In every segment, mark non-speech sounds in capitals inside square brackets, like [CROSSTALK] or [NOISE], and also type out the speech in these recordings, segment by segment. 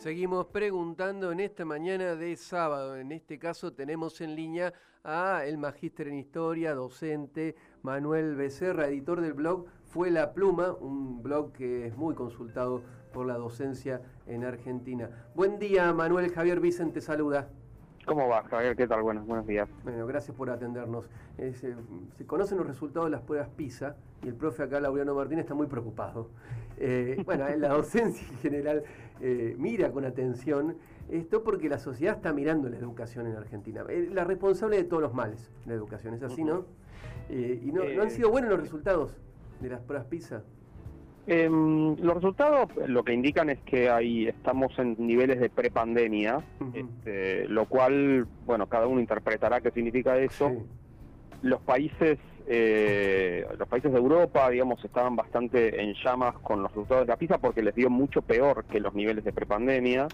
Seguimos preguntando en esta mañana de sábado. En este caso tenemos en línea a el magíster en historia, docente Manuel Becerra, editor del blog Fue la Pluma, un blog que es muy consultado por la docencia en Argentina. Buen día, Manuel. Javier Vicente saluda. ¿Cómo va, Javier? ¿Qué tal? Buenos, buenos días. Bueno, gracias por atendernos. Eh, se, conocen los resultados de las pruebas PISA y el profe acá, Laureano Martínez, está muy preocupado. Eh, bueno, la docencia en general eh, mira con atención esto porque la sociedad está mirando la educación en Argentina. la responsable de todos los males, la educación, ¿es así, no? ¿Y no, no han sido buenos los resultados de las pruebas PISA? Em, los resultados lo que indican es que ahí estamos en niveles de prepandemia, este, lo cual, bueno, cada uno interpretará qué significa eso. Los países, eh, los países de Europa, digamos, estaban bastante en llamas con los resultados de la PISA porque les dio mucho peor que los niveles de prepandemia.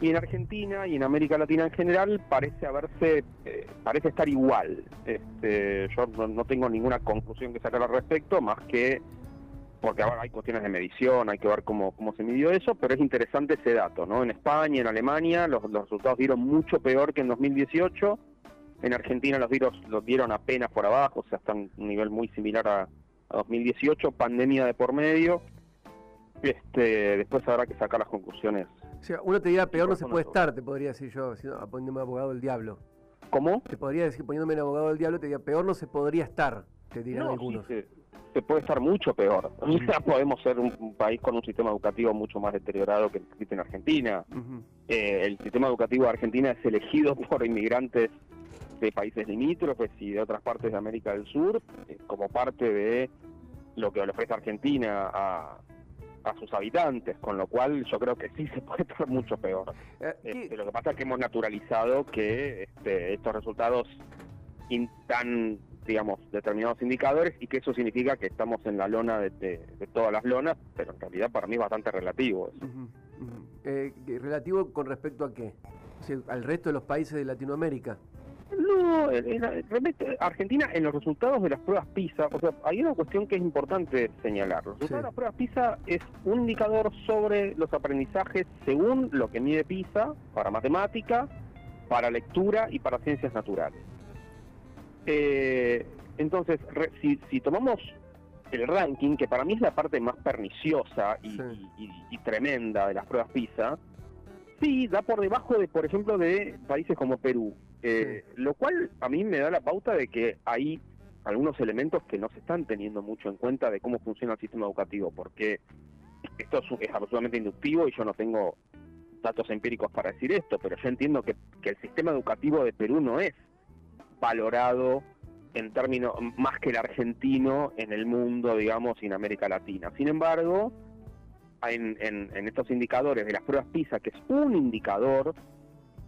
Y en Argentina y en América Latina en general parece haberse, eh, parece estar igual. Este, yo no tengo ninguna conclusión que sacar al respecto, más que porque ahora hay cuestiones de medición, hay que ver cómo, cómo se midió eso, pero es interesante ese dato, ¿no? En España, en Alemania, los, resultados dieron mucho peor que en 2018, en Argentina los dieron, los dieron apenas por abajo, o sea, están a un nivel muy similar a, 2018, pandemia de por medio, este, después habrá que sacar las conclusiones. O sea, uno te diría peor no se puede estar, te podría decir yo, poniéndome abogado del diablo. ¿Cómo? Te podría decir, poniéndome en abogado del diablo, te diría peor no se podría estar, te dirán algunos se puede estar mucho peor. Ya podemos ser un, país con un sistema educativo mucho más deteriorado que existe en Argentina. Eh, el sistema educativo de Argentina es elegido [LAUGHS] por inmigrantes de países limítrofes y de otras partes de América del Sur eh, como parte de lo que le ofrece Argentina a, sus habitantes, con lo cual yo creo que sí se puede estar mucho peor. Eh, este, lo que pasa es que hemos naturalizado que este, estos resultados tan digamos, determinados indicadores y que eso significa que estamos en la lona de, todas las lonas, pero en realidad para mí es bastante relativo eso. Eh, ¿Relativo con respecto a qué? ¿Al resto de los países de Latinoamérica? No, realmente Argentina en los resultados de las pruebas PISA, o sea, hay una cuestión que es importante señalar. Los resultados de las pruebas PISA es un indicador sobre los aprendizajes según lo que mide PISA para matemática, para lectura y para ciencias naturales. Eh, entonces, si, tomamos el ranking, que para mí es la parte más perniciosa y, tremenda de las pruebas PISA, sí, da por debajo de, por ejemplo, de países como Perú, eh, lo cual a mí me da la pauta de que hay algunos elementos que no se están teniendo mucho en cuenta de cómo funciona el sistema educativo, porque esto es, absolutamente inductivo y yo no tengo datos empíricos para decir esto, pero yo entiendo que el sistema educativo de Perú no es valorado en términos más que el argentino en el mundo, digamos, y en América Latina. Sin embargo, en, en, estos indicadores de las pruebas PISA, que es un indicador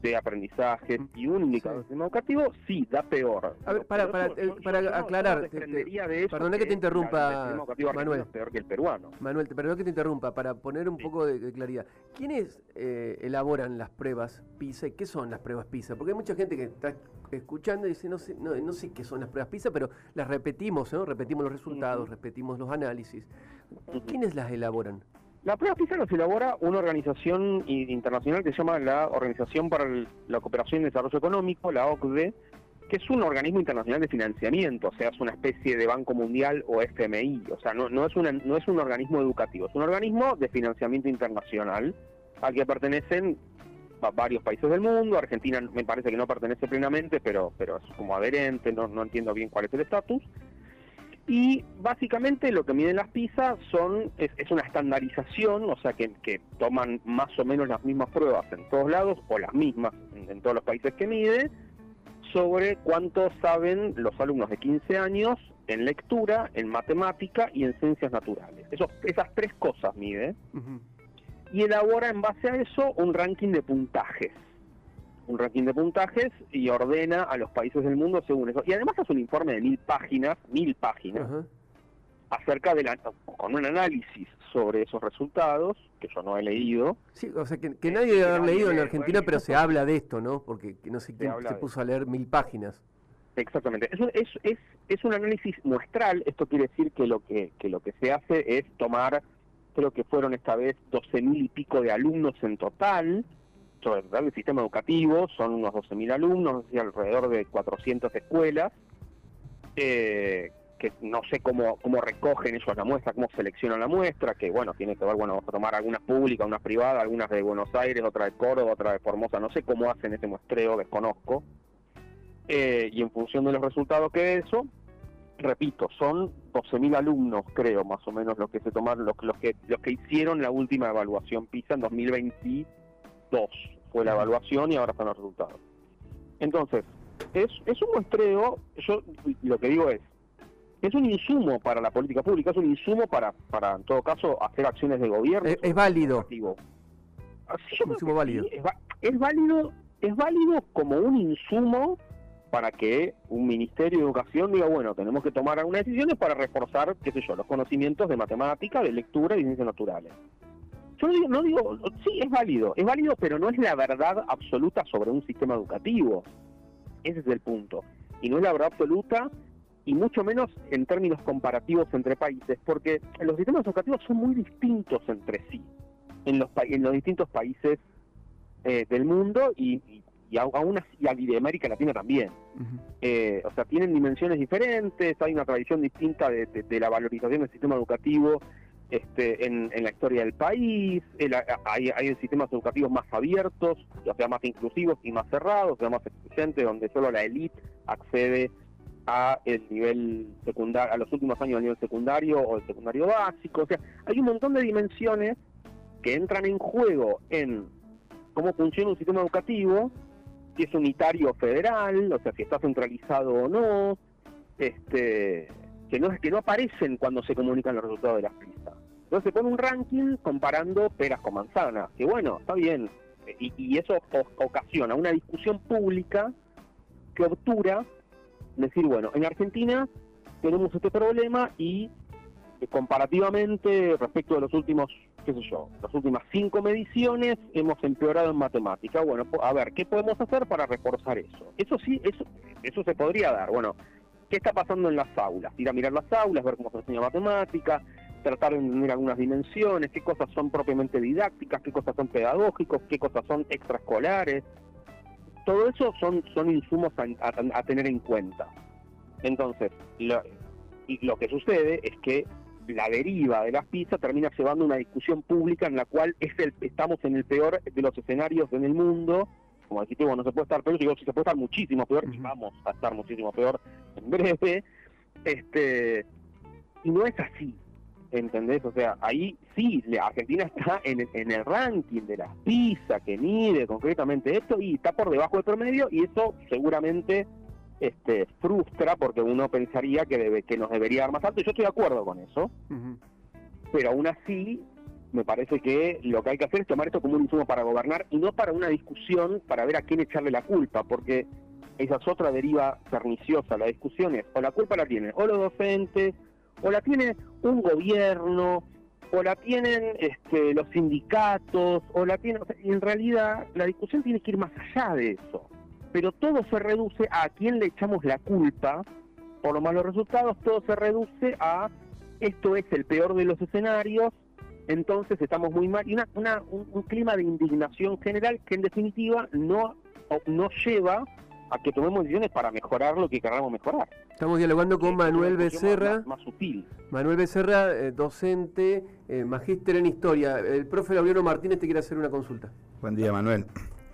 de aprendizaje y un indicador educativo, sí, da peor. A ver, para, para, para aclarar, perdona que te interrumpa, Manuel. peor que el peruano. Manuel, perdona que te interrumpa, para poner un poco de, claridad. ¿Quiénes eh, elaboran las pruebas PISA y qué son las pruebas PISA? Porque hay mucha gente que está escuchando y dice, no sé, no, no sé qué son las pruebas PISA, pero las repetimos, ¿no? Repetimos los resultados, repetimos los análisis. ¿Quiénes las elaboran? La prueba PISA las elabora una organización internacional que se llama la Organización para la Cooperación y Desarrollo Económico, la OCDE, que es un organismo internacional de financiamiento, o sea, es una especie de Banco Mundial o FMI, o sea, no, no, es, una, no es un organismo educativo, es un organismo de financiamiento internacional al que pertenecen varios países del mundo, Argentina me parece que no pertenece plenamente, pero, pero es como adherente, no, no entiendo bien cuál es el estatus, y básicamente lo que miden las PISA son, es, una estandarización, o sea que, que, toman más o menos las mismas pruebas en todos lados, o las mismas en, todos los países que mide, sobre cuánto saben los alumnos de 15 años en lectura, en matemática y en ciencias naturales. Eso, esas tres cosas mide. Y elabora en base a eso un ranking de puntajes un ranking de puntajes y ordena a los países del mundo según eso. Y además hace un informe de mil páginas, mil páginas, acerca de la, con un análisis sobre esos resultados, que yo no he leído. Sí, o sea, que, nadie debe haber leído en Argentina, pero se habla de esto, ¿no? Porque no sé quién se, puso a leer mil páginas. Exactamente. Es un, es, es, un análisis muestral, esto quiere decir que lo que, que lo que se hace es tomar creo que fueron esta vez 12 mil y pico de alumnos en total, sobre el sistema educativo, son unos 12 mil alumnos, alrededor de 400 escuelas, eh, que no sé cómo, recogen ellos la muestra, cómo seleccionan la muestra, que bueno, tiene que ver, bueno, vamos a tomar algunas públicas, unas privadas, algunas de Buenos Aires, otras de Córdoba, otras de Formosa, no sé cómo hacen ese muestreo, desconozco. Eh, y en función de los resultados que eso, repito, son 12.000 alumnos, creo, más o menos, los que se tomaron, los, que, hicieron la última evaluación PISA en 2022. Fue la evaluación y ahora están los resultados. Entonces, es, es un muestreo, yo lo que digo es, es un insumo para la política pública, es un insumo para, para en todo caso, hacer acciones de gobierno. Es, válido. es, insumo válido. es válido. Es válido como un insumo para que un Ministerio de Educación diga, bueno, tenemos que tomar algunas decisiones para reforzar, qué sé yo, los conocimientos de matemática, de lectura y ciencias naturales. Yo no digo, no digo, sí, es válido, es válido, pero no es la verdad absoluta sobre un sistema educativo. Ese es el punto. Y no es la verdad absoluta, y mucho menos en términos comparativos entre países, porque los sistemas educativos son muy distintos entre sí en los, en los distintos países eh, del mundo y, y aún así, y de América Latina también. Eh, o sea, tienen dimensiones diferentes, hay una tradición distinta de, la valorización del sistema educativo este, en, la historia del país, hay, hay sistemas educativos más abiertos, o sea, más inclusivos y más cerrados, o sea, más excluyentes, donde solo la élite accede a el nivel secundario, a los últimos años del nivel secundario o el secundario básico, o sea, hay un montón de dimensiones que entran en juego en cómo funciona un sistema educativo si es unitario o federal, o sea, si está centralizado o no, este, que no que no aparecen cuando se comunican los resultados de las pistas. Entonces se pone un ranking comparando peras con manzanas, que bueno, está bien, y, eso ocasiona una discusión pública que obtura decir, bueno, en Argentina tenemos este problema y eh, comparativamente respecto de los últimos qué sé yo, las últimas cinco mediciones hemos empeorado en matemática. Bueno, a ver, ¿qué podemos hacer para reforzar eso? Eso sí, eso, eso se podría dar. Bueno, ¿qué está pasando en las aulas? Ir a mirar las aulas, ver cómo se enseña matemática, tratar de entender algunas dimensiones, qué cosas son propiamente didácticas, qué cosas son pedagógicos, qué cosas son extraescolares. Todo eso son, son insumos a, tener en cuenta. Entonces, lo, y lo que sucede es que la deriva de las pizzas termina llevando una discusión pública en la cual es el, estamos en el peor de los escenarios en el mundo. Como dijiste, bueno, no se puede estar peor, digo, si se puede estar muchísimo peor, y vamos a estar muchísimo peor en breve. Este, y no es así, ¿entendés? O sea, ahí sí, Argentina está en el, en el ranking de las pizzas que mide concretamente esto y está por debajo del promedio y eso seguramente este, frustra porque uno pensaría que, debe, que nos debería dar más alto, y yo estoy de acuerdo con eso, pero aún así me parece que lo que hay que hacer es tomar esto como un insumo para gobernar y no para una discusión para ver a quién echarle la culpa, porque esa es otra deriva perniciosa, la discusión es, o la culpa la tienen o los docentes, o la tiene un gobierno, o la tienen este, los sindicatos, o la tienen... y en realidad la discusión tiene que ir más allá de eso. Pero todo se reduce a quién le echamos la culpa por los malos resultados, todo se reduce a esto es el peor de los escenarios, entonces estamos muy mal, y una, un, clima de indignación general que en definitiva no, no lleva a que tomemos decisiones para mejorar lo que queramos mejorar. Estamos dialogando con Manuel Becerra. Más, sutil. Manuel Becerra, eh, docente, eh, magíster en historia. El profe Laureano Martínez te quiere hacer una consulta. Buen día, Manuel.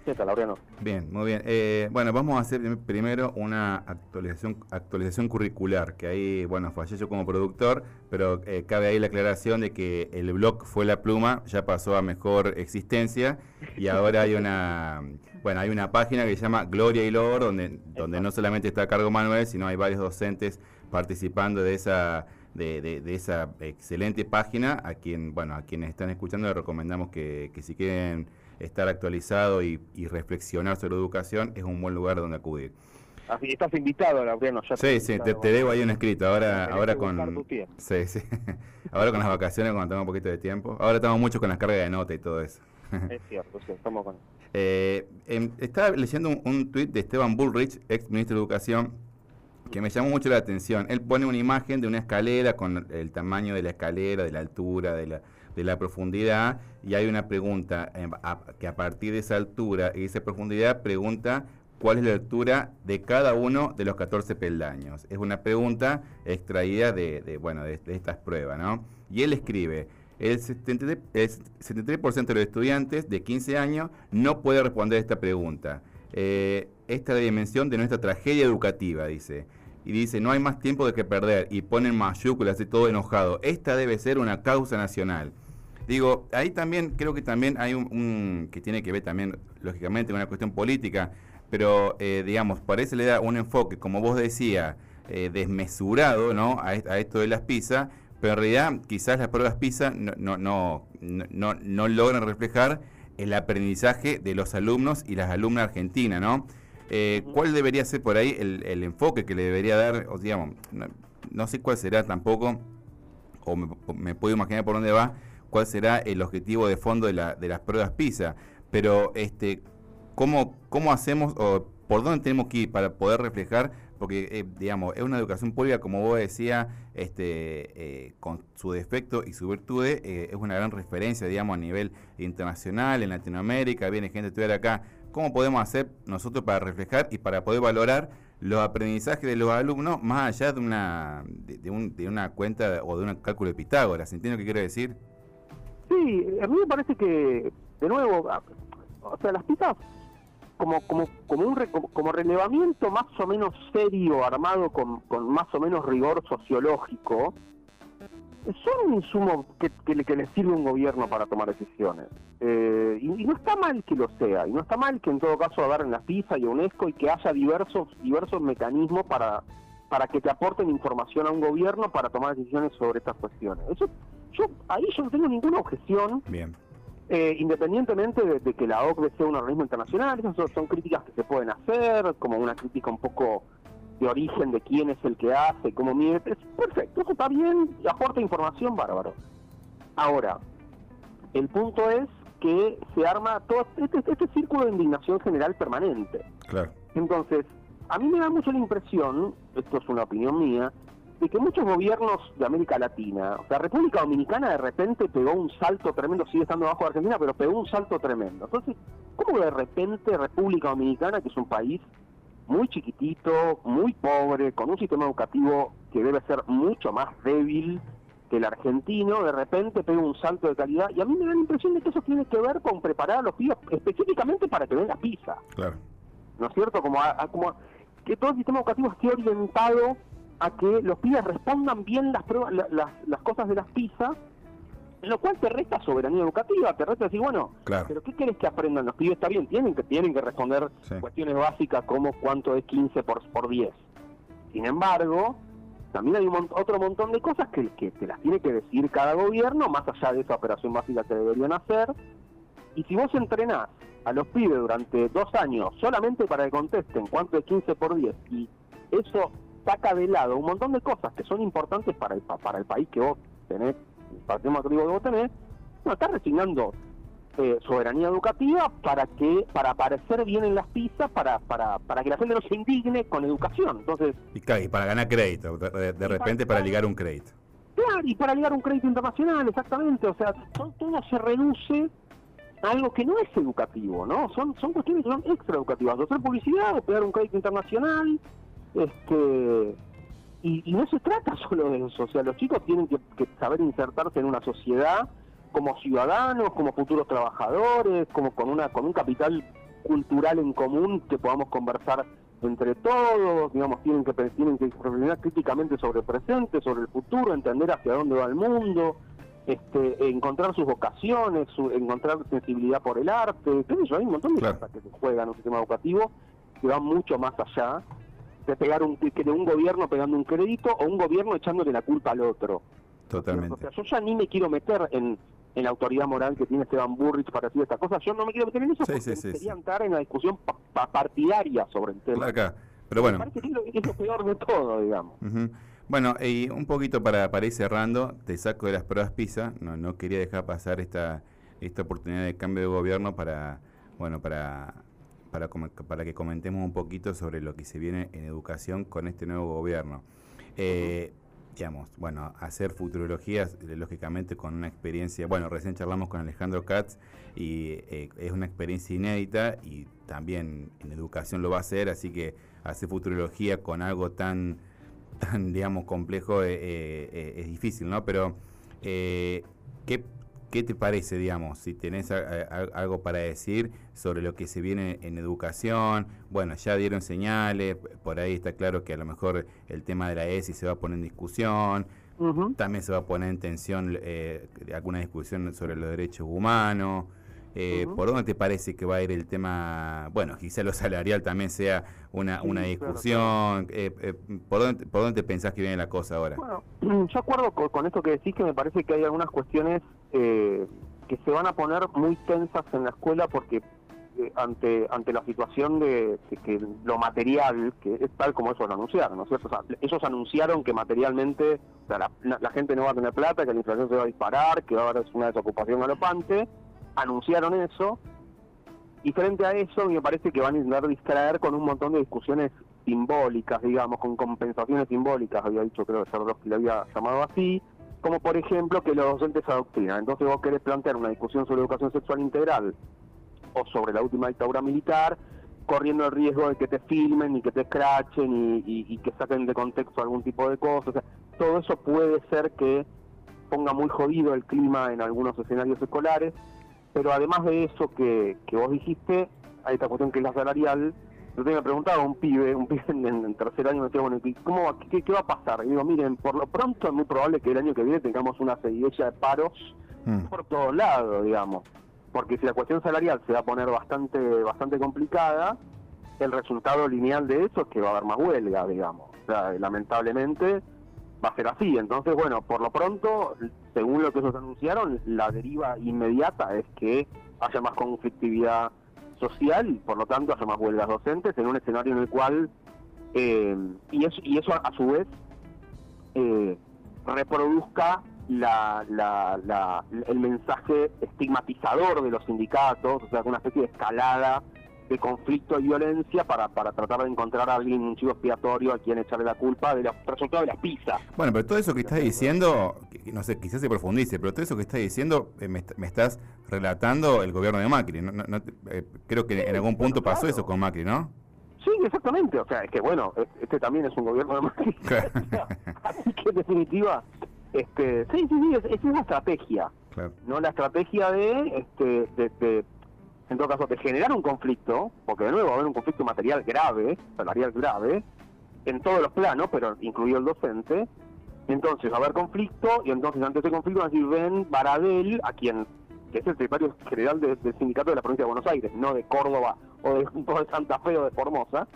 ¿Qué tal, Laureano? Bien, muy bien. Eh, bueno, vamos a hacer primero una actualización actualización curricular, que ahí, bueno, fallé yo como productor, pero eh, cabe ahí la aclaración de que el blog fue la pluma, ya pasó a mejor existencia y ahora hay una, bueno, hay una página que se llama Gloria y Lor, donde, donde no solamente está a cargo Manuel, sino hay varios docentes participando de esa de, de, esa excelente página, a quien, bueno, a quienes están escuchando les recomendamos que, que si quieren estar actualizado y, reflexionar sobre educación, es un buen lugar donde acudir. Así estás invitado, Laureano. Ya sí, sí, te, debo ahí un escrito. Ahora, ahora con. Sí, sí. [LAUGHS] ahora con las vacaciones, cuando tengo un poquito de tiempo. Ahora estamos mucho con las cargas de nota y todo eso. Es cierto, sí, estamos con. Eh, em, estaba leyendo un, un tuit de Esteban Bullrich, ex ministro de Educación, que me llamó mucho la atención. Él pone una imagen de una escalera con el tamaño de la escalera, de la altura, de la de profundidad y hay una pregunta eh, que a partir de esa altura y esa profundidad pregunta cuál es la altura de cada uno de los 14 peldaños. Es una pregunta extraída de, bueno, de, estas pruebas, ¿no? Y él escribe, el 73%, de los estudiantes de 15 años no puede responder esta pregunta. Eh, esta es la dimensión de nuestra tragedia educativa, dice y dice no hay más tiempo de que perder y ponen mayúsculas y todo enojado. Esta debe ser una causa nacional. Digo, ahí también creo que también hay un, que tiene que ver también, lógicamente, con una cuestión política, pero eh, digamos, parece le da un enfoque, como vos decías, eh, desmesurado ¿no? A, esto de las PISA, pero en realidad quizás las pruebas PISA no, no, no, no, no logran reflejar el aprendizaje de los alumnos y las alumnas argentinas, ¿no? Eh, ¿Cuál debería ser por ahí el, enfoque que le debería dar? O digamos, no, sé cuál será tampoco, o me, puedo imaginar por dónde va, cuál será el objetivo de fondo de, la, de las pruebas PISA, pero este, ¿cómo, ¿cómo hacemos o por dónde tenemos que ir para poder reflejar? Porque, eh, digamos, es una educación pública, como vos decías, este, eh, con su defecto y su virtud, es una gran referencia, digamos, a nivel internacional, en Latinoamérica, viene gente a estudiar acá cómo podemos hacer nosotros para reflejar y para poder valorar los aprendizajes de los alumnos más allá de una de, una cuenta o de un cálculo de Pitágoras. ¿Entiendes lo que quiero decir? Sí, a mí me parece que, de nuevo, o sea, las pistas como como como un como relevamiento más o menos serio, armado con, con más o menos rigor sociológico, son un insumo que, que, le sirve a un gobierno para tomar decisiones. Eh, y, no está mal que lo sea, y no está mal que en todo caso agarren la PISA y UNESCO y que haya diversos diversos mecanismos para, para que te aporten información a un gobierno para tomar decisiones sobre estas cuestiones. Eso, yo Ahí yo no tengo ninguna objeción. Bien. Eh, independientemente de, que la OCDE sea un organismo internacional, esas son, son críticas que se pueden hacer, como una crítica un poco de origen de quién es el que hace, cómo mide. perfecto, eso está bien, aporta información, bárbaro. Ahora, el punto es que se arma todo este, este círculo de indignación general permanente. Claro. Entonces, a mí me da mucho la impresión, esto es una opinión mía, de que muchos gobiernos de América Latina, o sea, República Dominicana de repente pegó un salto tremendo, sigue estando abajo de Argentina, pero pegó un salto tremendo. Entonces, ¿cómo de repente República Dominicana, que es un país muy chiquitito, muy pobre, con un sistema educativo que debe ser mucho más débil que el argentino, de repente pega un salto de calidad. Y a mí me da la impresión de que eso tiene que ver con preparar a los pibes específicamente para que den la pizza. Claro. ¿No es cierto? Como, como que todo el sistema educativo esté orientado a que los pibes respondan bien las pruebas, las, las cosas de las pizzas lo cual te resta soberanía educativa, te resta decir, bueno, pero ¿qué quieres que aprendan los pibes? Está bien, tienen que, tienen que responder cuestiones básicas como cuánto es 15 por, por 10. Sin embargo, también hay un otro montón de cosas que, que te las tiene que decir cada gobierno, más allá de esa operación básica que deberían hacer. Y si vos entrenás a los pibes durante dos años solamente para que contesten cuánto es 15 por 10 y eso saca de lado un montón de cosas que son importantes para el, para el país que vos tenés partido que vos tenés, no, está resignando eh, soberanía educativa para que para aparecer bien en las pizzas, para, para, para que la gente no se indigne con educación. Entonces Y, para ganar crédito, de, repente para, ligar un crédito. Claro, y para ligar un crédito internacional, exactamente. O sea, todo, se reduce a algo que no es educativo, ¿no? Son, son cuestiones que son extra educativas. Hacer publicidad, o pegar un crédito internacional, este y, no se trata solo de eso, o sea, los chicos tienen que, saber insertarse en una sociedad como ciudadanos, como futuros trabajadores, como con una con un capital cultural en común que podamos conversar entre todos, digamos, tienen que tienen que reflexionar críticamente sobre el presente, sobre el futuro, entender hacia dónde va el mundo, este, encontrar sus vocaciones, encontrar sensibilidad por el arte, qué hay un montón de cosas que se juegan en un sistema educativo que van mucho más allá de pegar un, de un gobierno pegando un crédito o un gobierno echándole la culpa al otro. Totalmente. O sea, yo ya ni me quiero meter en, en la autoridad moral que tiene Esteban Burrich para decir estas cosas. Yo no me quiero meter en eso porque sería entrar en la discusión partidaria sobre el tema. Acá. Pero bueno. Me parece que es lo, peor de todo, digamos. Bueno, y un poquito para, para ir cerrando, te saco de las pruebas PISA. No, no quería dejar pasar esta, esta oportunidad de cambio de gobierno para, bueno, para para, para que comentemos un poquito sobre lo que se viene en educación con este nuevo gobierno. Eh, digamos, bueno, hacer futurología, lógicamente con una experiencia, bueno, recién charlamos con Alejandro Katz y es una experiencia inédita y también en educación lo va a hacer, así que hacer futurología con algo tan, tan digamos, complejo es difícil, ¿no? Pero, ¿qué ¿Qué te parece, digamos, si tenés algo para decir sobre lo que se viene en educación? Bueno, ya dieron señales, por ahí está claro que a lo mejor el tema de la ESI se va a poner en discusión, también se va a poner en tensión eh, alguna discusión sobre los derechos humanos. Eh, ¿Por dónde te parece que va a ir el tema? Bueno, quizá lo salarial también sea una, una discusión. Eh, eh, ¿por, dónde, ¿Por dónde pensás que viene la cosa ahora? Bueno, [CLEARS THROAT] yo acuerdo con, esto que decís que me parece que hay algunas cuestiones que se van a poner muy tensas en la escuela porque ante ante la situación de, que lo material, que es tal como eso lo anunciaron, ¿no es cierto? ellos anunciaron que materialmente la, la, gente no va a tener plata, que la inflación se va a disparar, que va a haber una desocupación galopante anunciaron eso, y frente a eso me parece que van a intentar distraer con un montón de discusiones simbólicas, digamos, con compensaciones simbólicas, había dicho creo que le había llamado así, como por ejemplo que los docentes adoctrinan. Entonces vos querés plantear una discusión sobre educación sexual integral o sobre la última dictadura militar, corriendo el riesgo de que te filmen y que te escrachen y, que saquen de contexto algún tipo de cosas. todo eso puede ser que ponga muy jodido el clima en algunos escenarios escolares pero además de eso que, que vos dijiste, hay esta cuestión que es la salarial. Yo te me preguntaba a un pibe, un pibe en, tercer año, me decía, bueno, ¿cómo, qué, qué, va a pasar? Y digo, miren, por lo pronto es muy probable que el año que viene tengamos una seguidilla de paros mm. por todos lados, digamos. Porque si la cuestión salarial se va a poner bastante, bastante complicada, el resultado lineal de eso es que va a haber más huelga, digamos. O sea, lamentablemente va a ser así. Entonces, bueno, por lo pronto, según lo que ellos anunciaron, la deriva inmediata es que haya más conflictividad social y por lo tanto haya más huelgas docentes en un escenario en el cual, eh, y, eso, y eso a, su vez eh, reproduzca la, la, el mensaje estigmatizador de los sindicatos, o sea, una especie de escalada de conflicto y violencia para, para tratar de encontrar a alguien, un chivo expiatorio a quien echarle la culpa de los resultados de las pizzas. Bueno, pero todo eso que estás diciendo, no sé, quizás se profundice, pero todo eso que estás diciendo eh, me, estás relatando el gobierno de Macri. Eh, creo que en algún punto pasó eso con Macri, ¿no? Sí, exactamente. O sea, es que bueno, este también es un gobierno de Macri. [LAUGHS] [LAUGHS] Así que en definitiva, este, sí, sí, sí, es, una estrategia. No la estrategia de, este, de en todo caso, de generar un conflicto, porque de nuevo va a haber un conflicto material grave, salarial grave, en todos los planos, pero incluido el docente, entonces va a haber conflicto, y entonces ante ese conflicto van a decir, ven, Baradel, a quien, que es el secretario general del sindicato de la provincia de Buenos Aires, no de Córdoba, o de, [LAUGHS] de Santa Fe o de Formosa,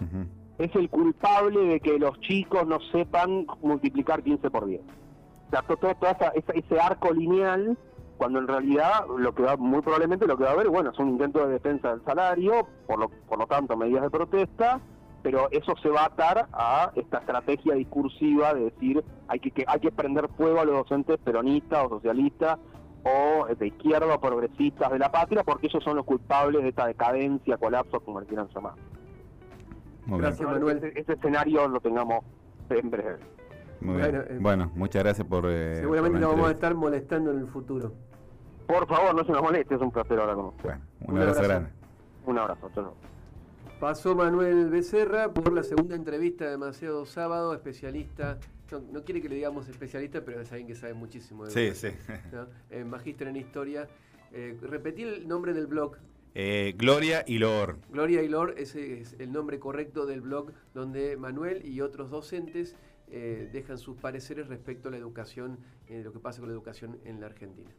es el culpable de que los chicos no sepan multiplicar 15 por 10. O sea, todo, ese arco lineal cuando en realidad lo que va muy probablemente lo que va a haber bueno es un intento de defensa del salario por lo por lo tanto medidas de protesta pero eso se va a atar a esta estrategia discursiva de decir hay que, hay que prender fuego a los docentes peronistas o socialistas o de izquierda o progresistas de la patria porque ellos son los culpables de esta decadencia colapso como le quieran llamar gracias Manuel ese, escenario lo tengamos en breve eh, bueno, muchas gracias por. Eh, seguramente nos vamos a estar molestando en el futuro. Por favor, no se nos moleste, es un placer ahora con usted. un, abrazo, grande. Un abrazo, chao. Pasó Manuel Becerra por la segunda entrevista de Demasiado Sábado, especialista. No, quiere que le digamos especialista, pero es alguien que sabe muchísimo de Sí, sí. Eh, magíster en historia. Eh, repetí el nombre del blog. Gloria y Lor. Gloria y Lor, ese es el nombre correcto del blog donde Manuel y otros docentes eh, dejan sus pareceres respecto a la educación, eh, lo que pasa con la educación en la Argentina.